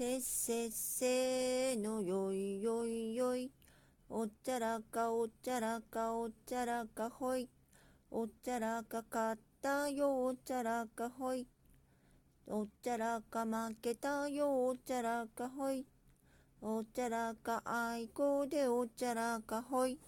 せっせっせのよいよいよい。おっちゃらかおっちゃらかおっちゃらかほい。おっちゃらか勝ったよおっちゃらかほい。おっちゃらか負けたよおっちゃらかほい。おっちゃらかあいこでおっちゃらかほい。